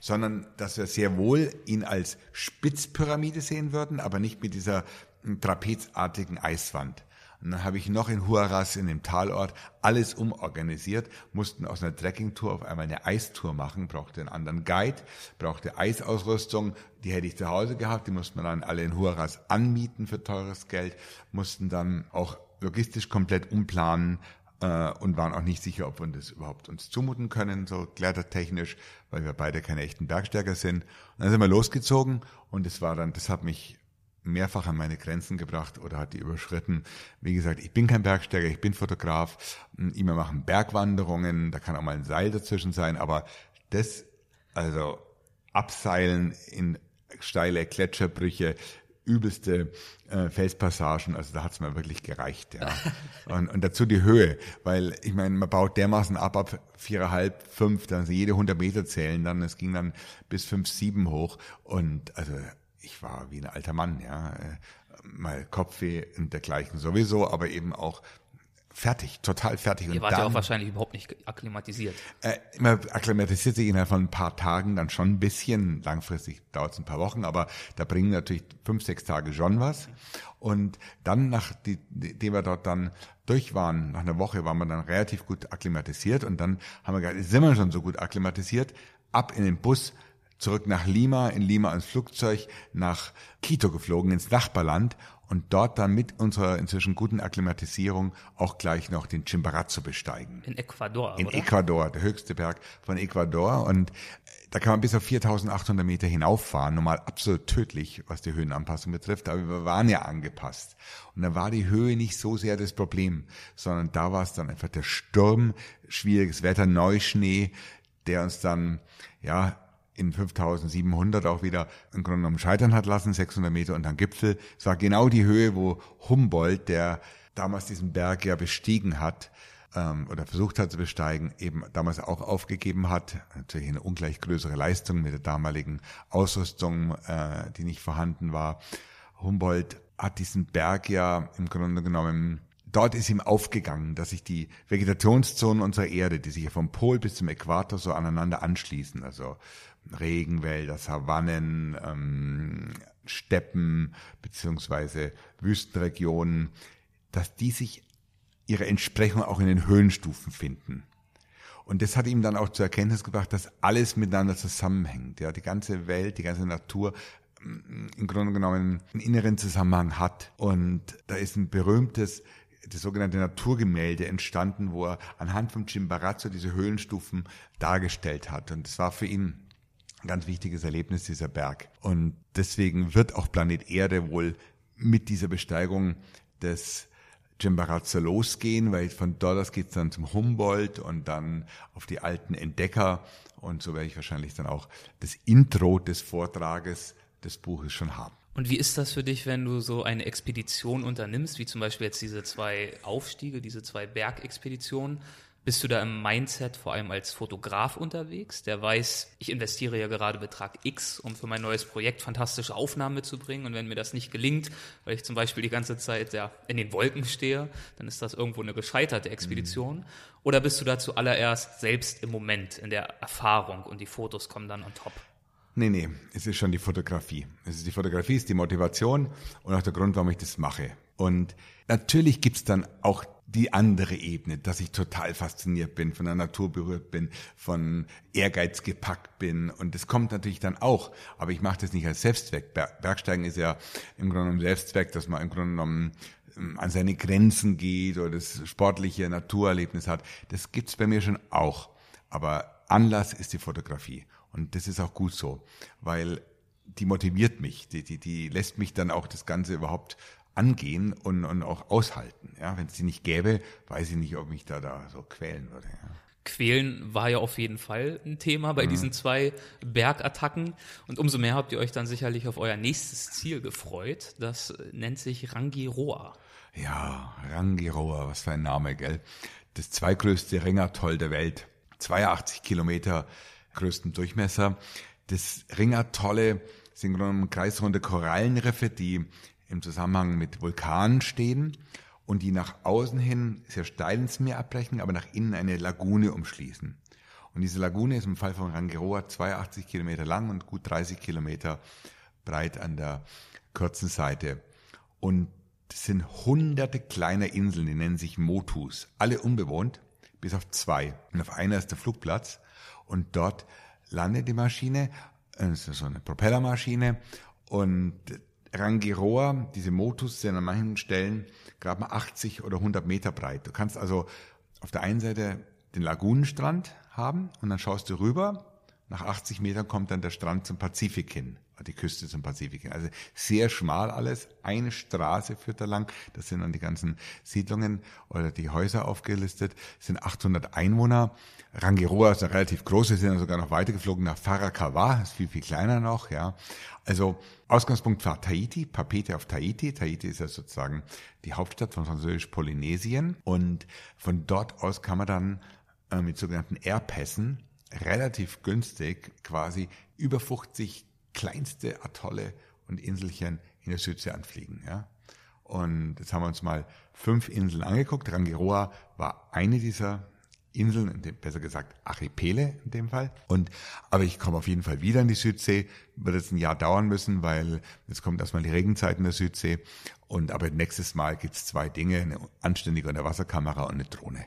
S3: sondern dass wir sehr wohl ihn als Spitzpyramide sehen würden, aber nicht mit dieser hm, trapezartigen Eiswand. Und dann habe ich noch in Huaraz, in dem Talort, alles umorganisiert, mussten aus einer Trekkingtour auf einmal eine Eistour machen, brauchte einen anderen Guide, brauchte Eisausrüstung, die hätte ich zu Hause gehabt, die mussten wir dann alle in Huaraz anmieten für teures Geld, mussten dann auch logistisch komplett umplanen äh, und waren auch nicht sicher, ob wir das überhaupt uns zumuten können, so klettertechnisch, weil wir beide keine echten Bergsteiger sind. Und dann sind wir losgezogen und es war dann, das hat mich mehrfach an meine Grenzen gebracht oder hat die überschritten. Wie gesagt, ich bin kein Bergsteiger, ich bin Fotograf. Immer machen Bergwanderungen, da kann auch mal ein Seil dazwischen sein, aber das, also abseilen in steile Gletscherbrüche, übelste äh, Felspassagen, also da hat's mir wirklich gereicht, ja. Und, und dazu die Höhe, weil ich meine, man baut dermaßen ab ab viereinhalb, fünf, dann jede hundert Meter zählen dann, es ging dann bis fünf, sieben hoch und also ich war wie ein alter Mann, ja. Äh, mal Kopfweh und dergleichen sowieso, aber eben auch fertig, total fertig.
S4: Ihr und wart dann, ja auch wahrscheinlich überhaupt nicht akklimatisiert.
S3: Äh, man akklimatisiert sich innerhalb von ein paar Tagen dann schon ein bisschen. Langfristig dauert es ein paar Wochen, aber da bringen natürlich fünf, sechs Tage schon was. Und dann, nachdem wir dort dann durch waren, nach einer Woche waren wir dann relativ gut akklimatisiert und dann haben wir gesagt, sind wir schon so gut akklimatisiert, ab in den Bus, zurück nach Lima, in Lima ans Flugzeug, nach Quito geflogen, ins Nachbarland und dort dann mit unserer inzwischen guten Akklimatisierung auch gleich noch den Chimborazo besteigen.
S4: In Ecuador,
S3: In oder? Ecuador, der höchste Berg von Ecuador und da kann man bis auf 4800 Meter hinauffahren, normal absolut tödlich, was die Höhenanpassung betrifft, aber wir waren ja angepasst. Und da war die Höhe nicht so sehr das Problem, sondern da war es dann einfach der Sturm, schwieriges Wetter, Neuschnee, der uns dann, ja, in 5700 auch wieder im Grunde genommen scheitern hat lassen, 600 Meter unter dem Gipfel. Es war genau die Höhe, wo Humboldt, der damals diesen Berg ja bestiegen hat, ähm, oder versucht hat zu besteigen, eben damals auch aufgegeben hat. Natürlich eine ungleich größere Leistung mit der damaligen Ausrüstung, äh, die nicht vorhanden war. Humboldt hat diesen Berg ja im Grunde genommen dort ist ihm aufgegangen, dass sich die Vegetationszonen unserer Erde, die sich vom Pol bis zum Äquator so aneinander anschließen, also Regenwälder, Savannen, ähm, Steppen beziehungsweise Wüstenregionen, dass die sich ihre Entsprechung auch in den Höhenstufen finden. Und das hat ihm dann auch zur Erkenntnis gebracht, dass alles miteinander zusammenhängt. Ja, die ganze Welt, die ganze Natur mm, im Grunde genommen einen inneren Zusammenhang hat. Und da ist ein berühmtes das sogenannte Naturgemälde entstanden, wo er anhand von Chimborazo diese Höhlenstufen dargestellt hat. Und es war für ihn ein ganz wichtiges Erlebnis, dieser Berg. Und deswegen wird auch Planet Erde wohl mit dieser Besteigung des Chimbarazzo losgehen, weil von dort aus geht's dann zum Humboldt und dann auf die alten Entdecker. Und so werde ich wahrscheinlich dann auch das Intro des Vortrages des Buches schon haben.
S4: Und wie ist das für dich, wenn du so eine Expedition unternimmst, wie zum Beispiel jetzt diese zwei Aufstiege, diese zwei Bergexpeditionen? Bist du da im Mindset vor allem als Fotograf unterwegs, der weiß, ich investiere ja gerade Betrag X, um für mein neues Projekt fantastische Aufnahmen mitzubringen und wenn mir das nicht gelingt, weil ich zum Beispiel die ganze Zeit ja in den Wolken stehe, dann ist das irgendwo eine gescheiterte Expedition. Mhm. Oder bist du da zuallererst selbst im Moment in der Erfahrung und die Fotos kommen dann on top?
S3: Nee, nee, es ist schon die Fotografie. Es ist die Fotografie, ist die Motivation und auch der Grund, warum ich das mache. Und natürlich gibt's dann auch die andere Ebene, dass ich total fasziniert bin, von der Natur berührt bin, von Ehrgeiz gepackt bin. Und das kommt natürlich dann auch. Aber ich mache das nicht als Selbstzweck. Bergsteigen ist ja im Grunde genommen Selbstzweck, dass man im Grunde genommen ähm, an seine Grenzen geht oder das sportliche Naturerlebnis hat. Das gibt's bei mir schon auch. Aber Anlass ist die Fotografie. Und das ist auch gut so, weil die motiviert mich, die, die, die lässt mich dann auch das Ganze überhaupt angehen und, und auch aushalten. Ja, wenn es die nicht gäbe, weiß ich nicht, ob mich da, da so quälen würde. Ja.
S4: Quälen war ja auf jeden Fall ein Thema bei mhm. diesen zwei Bergattacken. Und umso mehr habt ihr euch dann sicherlich auf euer nächstes Ziel gefreut. Das nennt sich Rangiroa.
S3: Ja, Rangiroa, was für ein Name, gell? Das zweitgrößte Ringertoll der Welt. 82 Kilometer größten Durchmesser. Das Ringertolle sind kreisrunde Korallenriffe, die im Zusammenhang mit Vulkanen stehen und die nach außen hin sehr steil ins Meer abbrechen, aber nach innen eine Lagune umschließen. Und diese Lagune ist im Fall von Rangiroa 82 Kilometer lang und gut 30 Kilometer breit an der kurzen Seite. Und es sind hunderte kleiner Inseln, die nennen sich Motus, alle unbewohnt, bis auf zwei. Und auf einer ist der Flugplatz und dort landet die Maschine, ist so eine Propellermaschine und Rangiroa, diese Motus sind an manchen Stellen gerade mal 80 oder 100 Meter breit. Du kannst also auf der einen Seite den Lagunenstrand haben und dann schaust du rüber. Nach 80 Metern kommt dann der Strand zum Pazifik hin, die Küste zum Pazifik hin. Also sehr schmal alles. Eine Straße führt da lang. Das sind dann die ganzen Siedlungen oder die Häuser aufgelistet. Das sind 800 Einwohner. Rangiroa ist eine relativ groß. Wir sind dann sogar noch weitergeflogen nach Farakawa. Ist viel, viel kleiner noch, ja. Also Ausgangspunkt war Tahiti, Papete auf Tahiti. Tahiti ist ja sozusagen die Hauptstadt von Französisch-Polynesien. Und von dort aus kann man dann äh, mit sogenannten Airpässen relativ günstig quasi über 50 kleinste Atolle und Inselchen in der Südsee anfliegen. Ja? Und jetzt haben wir uns mal fünf Inseln angeguckt. Rangiroa war eine dieser Inseln, besser gesagt Archipele in dem Fall. Und aber ich komme auf jeden Fall wieder in die Südsee. Wird jetzt ein Jahr dauern müssen, weil jetzt kommt erstmal die Regenzeit in der Südsee. Und aber nächstes Mal gibt's zwei Dinge: eine anständige Unterwasserkamera und eine Drohne,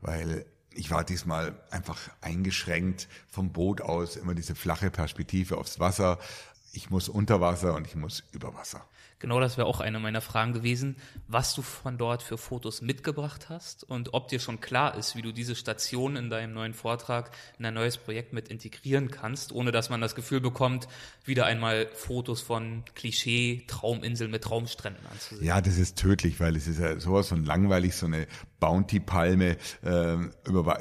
S3: weil ich war diesmal einfach eingeschränkt vom Boot aus, immer diese flache Perspektive aufs Wasser. Ich muss unter Wasser und ich muss über Wasser.
S4: Genau, das wäre auch eine meiner Fragen gewesen, was du von dort für Fotos mitgebracht hast und ob dir schon klar ist, wie du diese Station in deinem neuen Vortrag in ein neues Projekt mit integrieren kannst, ohne dass man das Gefühl bekommt, wieder einmal Fotos von Klischee, Trauminseln mit Traumstränden anzusehen.
S3: Ja, das ist tödlich, weil es ist ja sowas von langweilig, so eine Bounty-Palme, äh,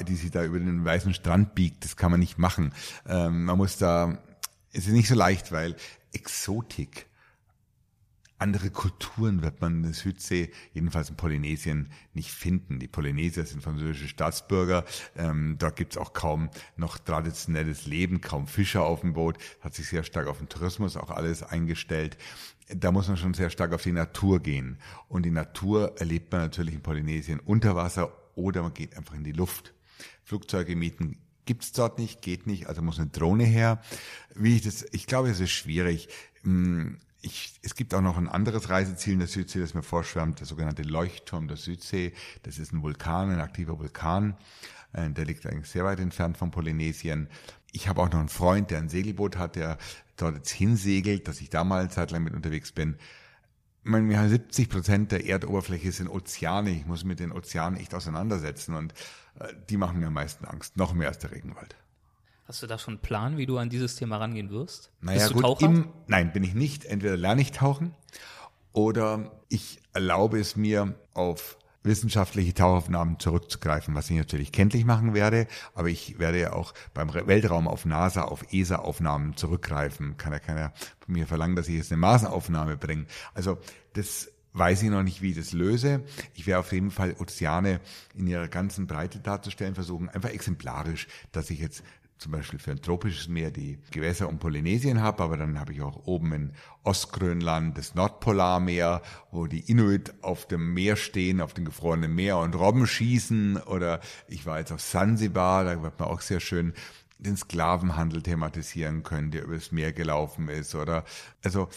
S3: die sich da über den weißen Strand biegt. Das kann man nicht machen. Ähm, man muss da, es ist nicht so leicht, weil Exotik andere Kulturen wird man in der Südsee, jedenfalls in Polynesien, nicht finden. Die Polynesier sind französische Staatsbürger. Ähm, dort gibt's auch kaum noch traditionelles Leben, kaum Fischer auf dem Boot. Hat sich sehr stark auf den Tourismus auch alles eingestellt. Da muss man schon sehr stark auf die Natur gehen. Und die Natur erlebt man natürlich in Polynesien unter Wasser oder man geht einfach in die Luft. Flugzeuge mieten gibt's dort nicht, geht nicht, also muss eine Drohne her. Wie ich das, ich glaube, es ist schwierig. Ich, es gibt auch noch ein anderes Reiseziel in der Südsee, das mir vorschwärmt, der sogenannte Leuchtturm der Südsee. Das ist ein Vulkan, ein aktiver Vulkan. Äh, der liegt eigentlich sehr weit entfernt von Polynesien. Ich habe auch noch einen Freund, der ein Segelboot hat, der dort jetzt hinsegelt, dass ich da mal eine Zeit lang mit unterwegs bin. Ich meine, 70 Prozent der Erdoberfläche sind Ozeane. Ich muss mit den Ozeanen echt auseinandersetzen und äh, die machen mir am meisten Angst. Noch mehr als der Regenwald.
S4: Hast du da schon einen Plan, wie du an dieses Thema rangehen wirst?
S3: Naja, Bist du gut? Im, nein, bin ich nicht. Entweder lerne ich tauchen oder ich erlaube es mir auf wissenschaftliche Tauchaufnahmen zurückzugreifen, was ich natürlich kenntlich machen werde, aber ich werde ja auch beim Weltraum auf NASA, auf ESA-Aufnahmen zurückgreifen. Kann ja keiner von mir verlangen, dass ich jetzt eine Marsaufnahme bringe. Also das weiß ich noch nicht, wie ich das löse. Ich werde auf jeden Fall Ozeane in ihrer ganzen Breite darzustellen versuchen, einfach exemplarisch, dass ich jetzt zum Beispiel für ein tropisches Meer die Gewässer um Polynesien habe, aber dann habe ich auch oben in Ostgrönland das Nordpolarmeer, wo die Inuit auf dem Meer stehen, auf dem gefrorenen Meer und Robben schießen. Oder ich war jetzt auf Sansibar, da wird man auch sehr schön den Sklavenhandel thematisieren können, der übers Meer gelaufen ist. Oder also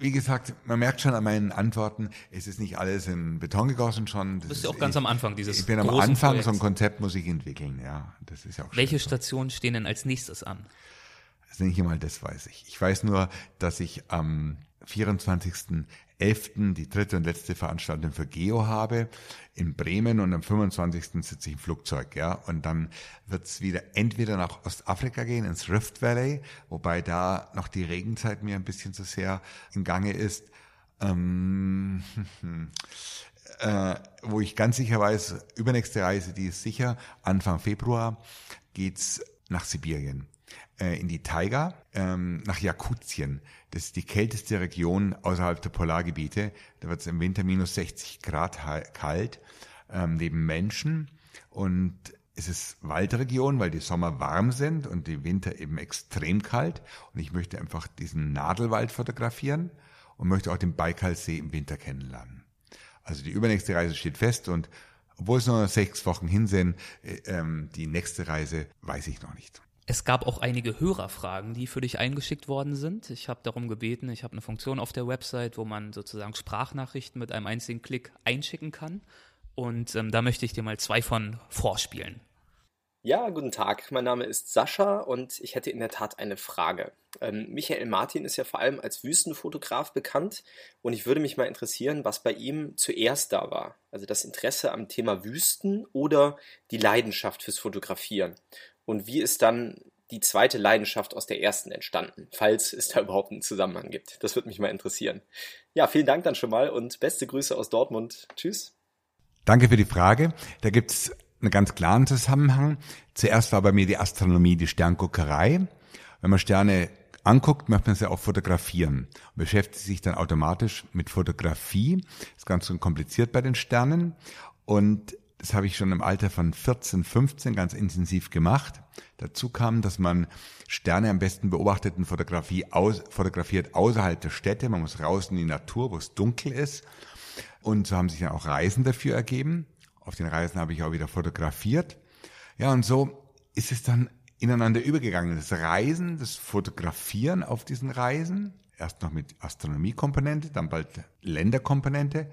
S3: wie gesagt, man merkt schon an meinen Antworten, es ist nicht alles in Beton gegossen schon.
S4: Das du bist ja auch ganz
S3: ich,
S4: am Anfang dieses
S3: Ich bin am Anfang, Projekts. so ein Konzept muss ich entwickeln, ja. Das ist ja auch
S4: Welche Stationen stehen denn als nächstes an?
S3: Also nicht einmal das weiß ich. Ich weiß nur, dass ich am 24. 11. die dritte und letzte Veranstaltung für Geo habe in Bremen und am 25. sitze ich im Flugzeug, ja. Und dann wird's wieder entweder nach Ostafrika gehen, ins Rift Valley, wobei da noch die Regenzeit mir ein bisschen zu sehr im Gange ist. Ähm, äh, wo ich ganz sicher weiß, übernächste Reise, die ist sicher, Anfang Februar geht's nach Sibirien äh, in die Taiga, ähm, nach Jakutien. Das ist die kälteste Region außerhalb der Polargebiete. Da wird es im Winter minus 60 Grad kalt, ähm, neben Menschen. Und es ist Waldregion, weil die Sommer warm sind und die Winter eben extrem kalt. Und ich möchte einfach diesen Nadelwald fotografieren und möchte auch den Baikalsee im Winter kennenlernen. Also die übernächste Reise steht fest und obwohl es nur sechs Wochen hin sind, äh, ähm, die nächste Reise weiß ich noch nicht.
S4: Es gab auch einige Hörerfragen, die für dich eingeschickt worden sind. Ich habe darum gebeten, ich habe eine Funktion auf der Website, wo man sozusagen Sprachnachrichten mit einem einzigen Klick einschicken kann. Und ähm, da möchte ich dir mal zwei von vorspielen.
S5: Ja, guten Tag. Mein Name ist Sascha und ich hätte in der Tat eine Frage. Ähm, Michael Martin ist ja vor allem als Wüstenfotograf bekannt und ich würde mich mal interessieren, was bei ihm zuerst da war. Also das Interesse am Thema Wüsten oder die Leidenschaft fürs Fotografieren. Und wie ist dann die zweite Leidenschaft aus der ersten entstanden, falls es da überhaupt einen Zusammenhang gibt? Das würde mich mal interessieren. Ja, vielen Dank dann schon mal und beste Grüße aus Dortmund. Tschüss.
S3: Danke für die Frage. Da gibt es einen ganz klaren Zusammenhang. Zuerst war bei mir die Astronomie, die Sternguckerei. Wenn man Sterne anguckt, möchte man sie auch fotografieren und beschäftigt sich dann automatisch mit Fotografie. Das ist ganz so kompliziert bei den Sternen. Und das habe ich schon im Alter von 14, 15 ganz intensiv gemacht. Dazu kam, dass man Sterne am besten beobachteten Fotografie aus, fotografiert außerhalb der Städte. Man muss raus in die Natur, wo es dunkel ist. Und so haben sich dann auch Reisen dafür ergeben. Auf den Reisen habe ich auch wieder fotografiert. Ja, und so ist es dann ineinander übergegangen. Das Reisen, das Fotografieren auf diesen Reisen. Erst noch mit Astronomiekomponente, dann bald Länderkomponente.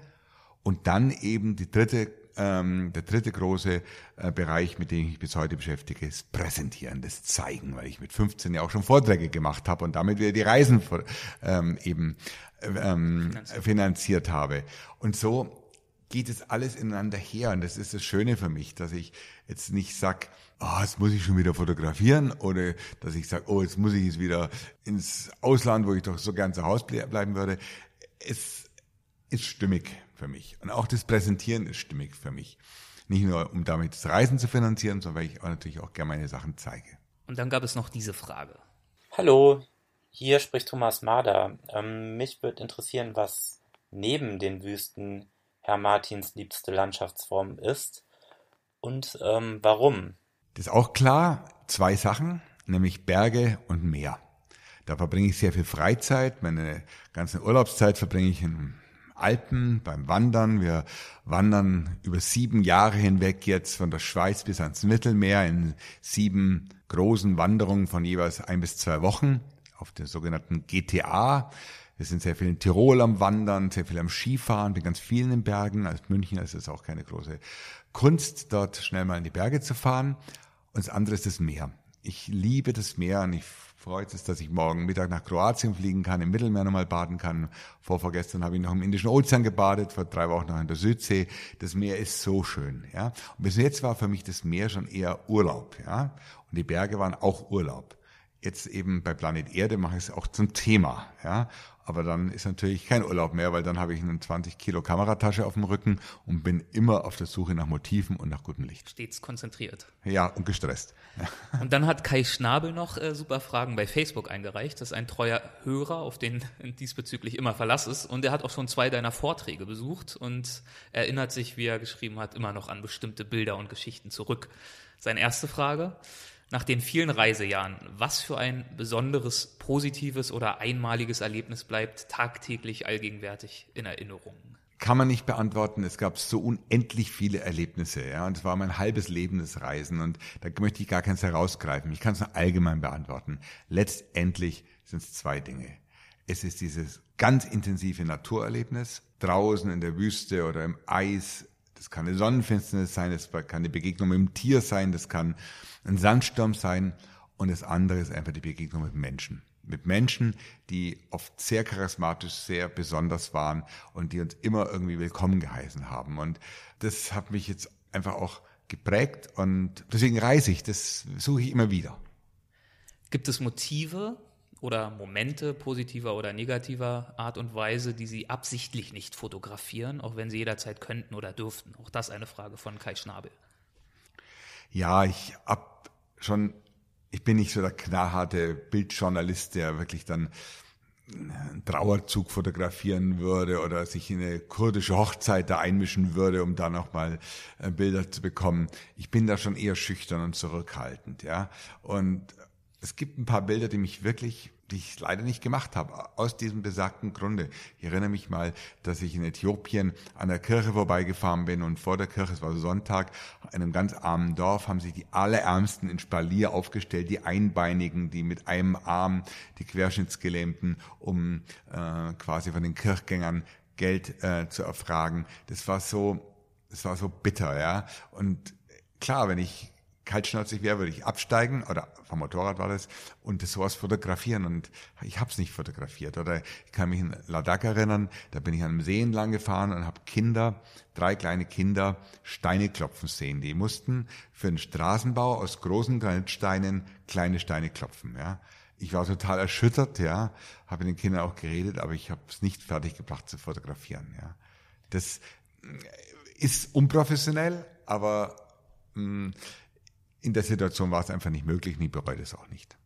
S3: Und dann eben die dritte ähm, der dritte große äh, Bereich, mit dem ich mich bis heute beschäftige, ist Präsentieren, das Zeigen, weil ich mit 15 ja auch schon Vorträge gemacht habe und damit wieder die Reisen ähm, eben ähm, finanziert. finanziert habe. Und so geht es alles ineinander her. Und das ist das Schöne für mich, dass ich jetzt nicht sag, oh, jetzt muss ich schon wieder fotografieren oder dass ich sage, oh, jetzt muss ich jetzt wieder ins Ausland, wo ich doch so gern zu Hause bleiben würde. Es ist stimmig für mich. Und auch das Präsentieren ist stimmig für mich. Nicht nur, um damit das Reisen zu finanzieren, sondern weil ich auch natürlich auch gerne meine Sachen zeige.
S4: Und dann gab es noch diese Frage.
S6: Hallo, hier spricht Thomas Marder. Ähm, mich würde interessieren, was neben den Wüsten Herr Martins liebste Landschaftsform ist und ähm, warum.
S3: Das ist auch klar. Zwei Sachen, nämlich Berge und Meer. Da verbringe ich sehr viel Freizeit. Meine ganze Urlaubszeit verbringe ich in Alpen beim Wandern. Wir wandern über sieben Jahre hinweg jetzt von der Schweiz bis ans Mittelmeer in sieben großen Wanderungen von jeweils ein bis zwei Wochen auf der sogenannten GTA. Wir sind sehr viel in Tirol am Wandern, sehr viel am Skifahren, bin ganz vielen in Bergen. Als München ist es auch keine große Kunst, dort schnell mal in die Berge zu fahren. Und das andere ist das Meer. Ich liebe das Meer und ich freut es, dass ich morgen Mittag nach Kroatien fliegen kann, im Mittelmeer nochmal baden kann. Vorvorgestern habe ich noch im Indischen Ozean gebadet, vor drei Wochen noch in der Südsee. Das Meer ist so schön, ja. Und bis jetzt war für mich das Meer schon eher Urlaub, ja. Und die Berge waren auch Urlaub. Jetzt eben bei Planet Erde mache ich es auch zum Thema, ja. Aber dann ist natürlich kein Urlaub mehr, weil dann habe ich eine 20 Kilo Kameratasche auf dem Rücken und bin immer auf der Suche nach Motiven und nach gutem Licht.
S4: Stets konzentriert.
S3: Ja, und gestresst.
S4: Und dann hat Kai Schnabel noch äh, super Fragen bei Facebook eingereicht. Das ist ein treuer Hörer, auf den diesbezüglich immer Verlass ist. Und er hat auch schon zwei deiner Vorträge besucht und erinnert sich, wie er geschrieben hat, immer noch an bestimmte Bilder und Geschichten zurück. Seine erste Frage. Nach den vielen Reisejahren, was für ein besonderes, positives oder einmaliges Erlebnis bleibt tagtäglich allgegenwärtig in Erinnerung?
S3: Kann man nicht beantworten. Es gab so unendlich viele Erlebnisse, ja. Und es war mein halbes Leben des Reisen. Und da möchte ich gar keins herausgreifen. Ich kann es nur allgemein beantworten. Letztendlich sind es zwei Dinge. Es ist dieses ganz intensive Naturerlebnis, draußen in der Wüste oder im Eis. Das kann eine Sonnenfinsternis sein, das kann eine Begegnung mit einem Tier sein, das kann ein Sandsturm sein und das andere ist einfach die Begegnung mit Menschen. Mit Menschen, die oft sehr charismatisch, sehr besonders waren und die uns immer irgendwie willkommen geheißen haben. Und das hat mich jetzt einfach auch geprägt und deswegen reise ich, das suche ich immer wieder.
S4: Gibt es Motive oder Momente positiver oder negativer Art und Weise, die Sie absichtlich nicht fotografieren, auch wenn Sie jederzeit könnten oder dürften? Auch das eine Frage von Kai Schnabel.
S3: Ja, ich hab schon, ich bin nicht so der knallharte Bildjournalist, der wirklich dann einen Trauerzug fotografieren würde oder sich in eine kurdische Hochzeit da einmischen würde, um da nochmal äh, Bilder zu bekommen. Ich bin da schon eher schüchtern und zurückhaltend, ja. Und es gibt ein paar Bilder, die mich wirklich die ich leider nicht gemacht habe, aus diesem besagten Grunde. Ich erinnere mich mal, dass ich in Äthiopien an der Kirche vorbeigefahren bin und vor der Kirche, es war Sonntag, in einem ganz armen Dorf haben sich die Allerärmsten in Spalier aufgestellt, die Einbeinigen, die mit einem Arm, die Querschnittsgelähmten, um äh, quasi von den Kirchgängern Geld äh, zu erfragen. Das war so, das war so bitter, ja. Und klar, wenn ich kaltschnäuzig wäre, würde ich absteigen oder vom Motorrad war das und das sowas fotografieren und ich habe es nicht fotografiert. Oder ich kann mich in Ladakh erinnern, da bin ich an einem See entlang gefahren und habe Kinder, drei kleine Kinder, Steine klopfen sehen. Die mussten für einen Straßenbau aus großen Granitsteinen kleine Steine klopfen. Ja. Ich war total erschüttert, ja, habe mit den Kindern auch geredet, aber ich habe es nicht fertig gebracht zu fotografieren. Ja. Das ist unprofessionell, aber mh, in der Situation war es einfach nicht möglich und ich bereue es auch nicht.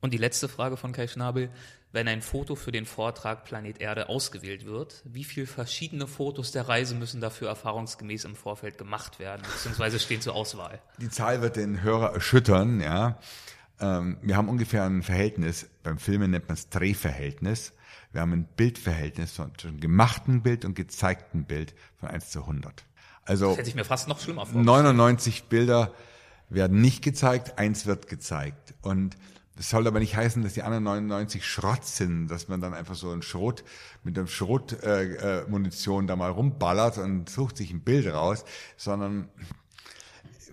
S4: Und die letzte Frage von Kai Schnabel. Wenn ein Foto für den Vortrag Planet Erde ausgewählt wird, wie viele verschiedene Fotos der Reise müssen dafür erfahrungsgemäß im Vorfeld gemacht werden, beziehungsweise stehen zur Auswahl?
S3: Die Zahl wird den Hörer erschüttern, ja. Ähm, wir haben ungefähr ein Verhältnis, beim Filmen nennt man es Drehverhältnis. Wir haben ein Bildverhältnis von gemachten Bild und gezeigten Bild von 1 zu 100. Also
S4: das hätte ich mir fast noch schlimmer vorgestellt.
S3: 99 Bilder werden nicht gezeigt, eins wird gezeigt. Und das soll aber nicht heißen, dass die anderen 99 Schrott sind, dass man dann einfach so ein Schrot mit einem Schrotmunition äh, äh, da mal rumballert und sucht sich ein Bild raus, sondern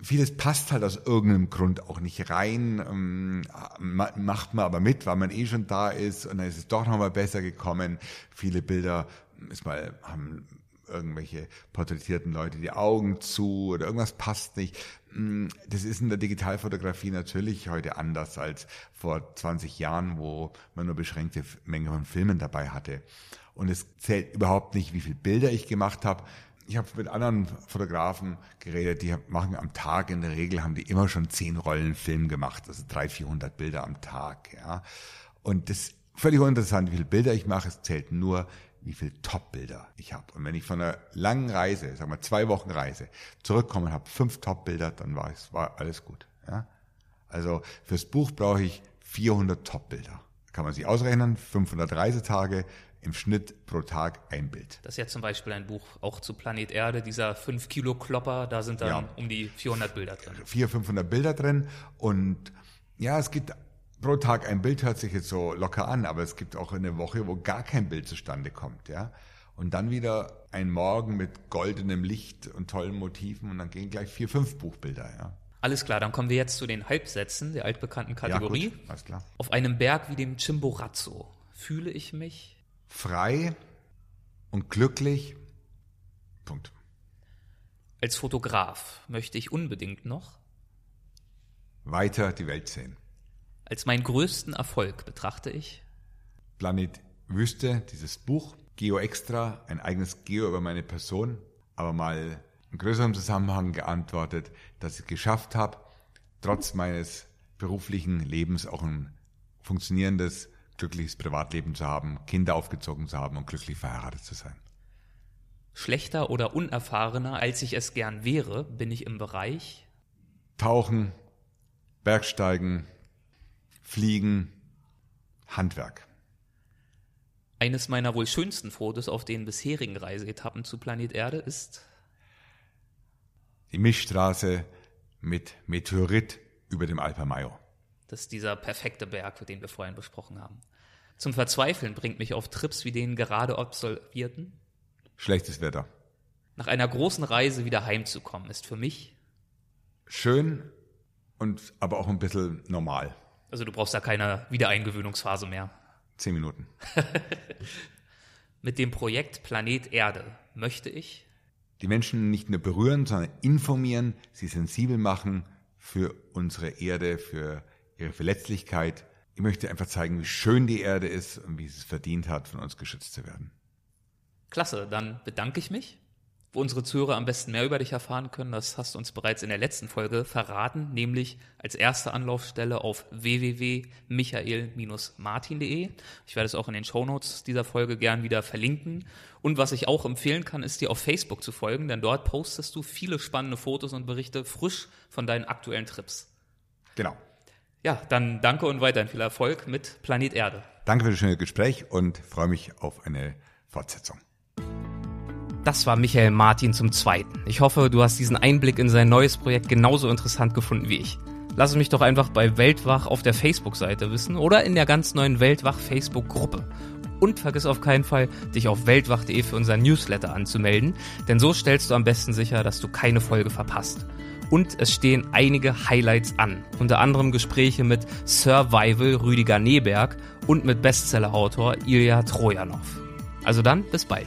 S3: vieles passt halt aus irgendeinem Grund auch nicht rein, ähm, macht man aber mit, weil man eh schon da ist und dann ist es doch nochmal besser gekommen. Viele Bilder ist mal, haben irgendwelche porträtierten Leute die Augen zu oder irgendwas passt nicht. Mm, das ist in der Digitalfotografie natürlich heute anders als vor 20 Jahren, wo man nur beschränkte Menge von Filmen dabei hatte. Und es zählt überhaupt nicht, wie viele Bilder ich gemacht habe. Ich habe mit anderen Fotografen geredet, die machen am Tag in der Regel haben die immer schon zehn Rollen Film gemacht, also 300, 400 Bilder am Tag. Ja. Und das ist völlig uninteressant, wie viele Bilder ich mache. Es zählt nur, wie viel Top-Bilder ich habe. Und wenn ich von einer langen Reise, sagen wir zwei Wochen Reise, zurückkomme und habe fünf Top-Bilder, dann war es war alles gut. Ja? Also fürs Buch brauche ich 400 Top-Bilder. Kann man sich ausrechnen, 500 Reisetage, im Schnitt pro Tag ein Bild.
S4: Das ist ja zum Beispiel ein Buch auch zu Planet Erde, dieser 5 Kilo Klopper, da sind dann ja. um die 400 Bilder drin.
S3: 400, 500 Bilder drin und ja, es gibt pro Tag ein Bild hört sich jetzt so locker an, aber es gibt auch eine Woche, wo gar kein Bild zustande kommt, ja. Und dann wieder ein Morgen mit goldenem Licht und tollen Motiven und dann gehen gleich vier, fünf Buchbilder, ja.
S4: Alles klar, dann kommen wir jetzt zu den Halbsätzen der altbekannten Kategorie.
S3: Ja, gut, alles klar.
S4: Auf einem Berg wie dem Chimborazo fühle ich mich
S3: frei und glücklich. Punkt.
S4: Als Fotograf möchte ich unbedingt noch
S3: weiter die Welt sehen.
S4: Als meinen größten Erfolg betrachte ich
S3: Planet Wüste, dieses Buch, Geo Extra, ein eigenes Geo über meine Person, aber mal in größerem Zusammenhang geantwortet, dass ich es geschafft habe, trotz meines beruflichen Lebens auch ein funktionierendes, glückliches Privatleben zu haben, Kinder aufgezogen zu haben und glücklich verheiratet zu sein.
S4: Schlechter oder unerfahrener, als ich es gern wäre, bin ich im Bereich
S3: Tauchen, Bergsteigen, Fliegen, Handwerk.
S4: Eines meiner wohl schönsten Fotos auf den bisherigen Reiseetappen zu Planet Erde ist
S3: die Mischstraße mit Meteorit über dem Alper Mayo.
S4: Das ist dieser perfekte Berg, den wir vorhin besprochen haben. Zum Verzweifeln bringt mich auf Trips wie den gerade absolvierten.
S3: Schlechtes Wetter.
S4: Nach einer großen Reise wieder heimzukommen, ist für mich
S3: schön und aber auch ein bisschen normal.
S4: Also du brauchst da keine Wiedereingewöhnungsphase mehr.
S3: Zehn Minuten.
S4: Mit dem Projekt Planet Erde möchte ich
S3: die Menschen nicht nur berühren, sondern informieren, sie sensibel machen für unsere Erde, für ihre Verletzlichkeit. Ich möchte einfach zeigen, wie schön die Erde ist und wie sie es verdient hat, von uns geschützt zu werden.
S4: Klasse, dann bedanke ich mich wo unsere Zuhörer am besten mehr über dich erfahren können, das hast du uns bereits in der letzten Folge verraten, nämlich als erste Anlaufstelle auf www.michael-martin.de. Ich werde es auch in den Shownotes dieser Folge gern wieder verlinken. Und was ich auch empfehlen kann, ist dir auf Facebook zu folgen, denn dort postest du viele spannende Fotos und Berichte frisch von deinen aktuellen Trips.
S3: Genau.
S4: Ja, dann danke und weiterhin viel Erfolg mit Planet Erde.
S3: Danke für das schöne Gespräch und freue mich auf eine Fortsetzung.
S4: Das war Michael Martin zum Zweiten. Ich hoffe, du hast diesen Einblick in sein neues Projekt genauso interessant gefunden wie ich. Lass es mich doch einfach bei Weltwach auf der Facebook-Seite wissen oder in der ganz neuen Weltwach Facebook-Gruppe. Und vergiss auf keinen Fall, dich auf weltwach.de für unseren Newsletter anzumelden, denn so stellst du am besten sicher, dass du keine Folge verpasst. Und es stehen einige Highlights an, unter anderem Gespräche mit Survival Rüdiger Neberg und mit Bestsellerautor Ilya Trojanov. Also dann, bis bald.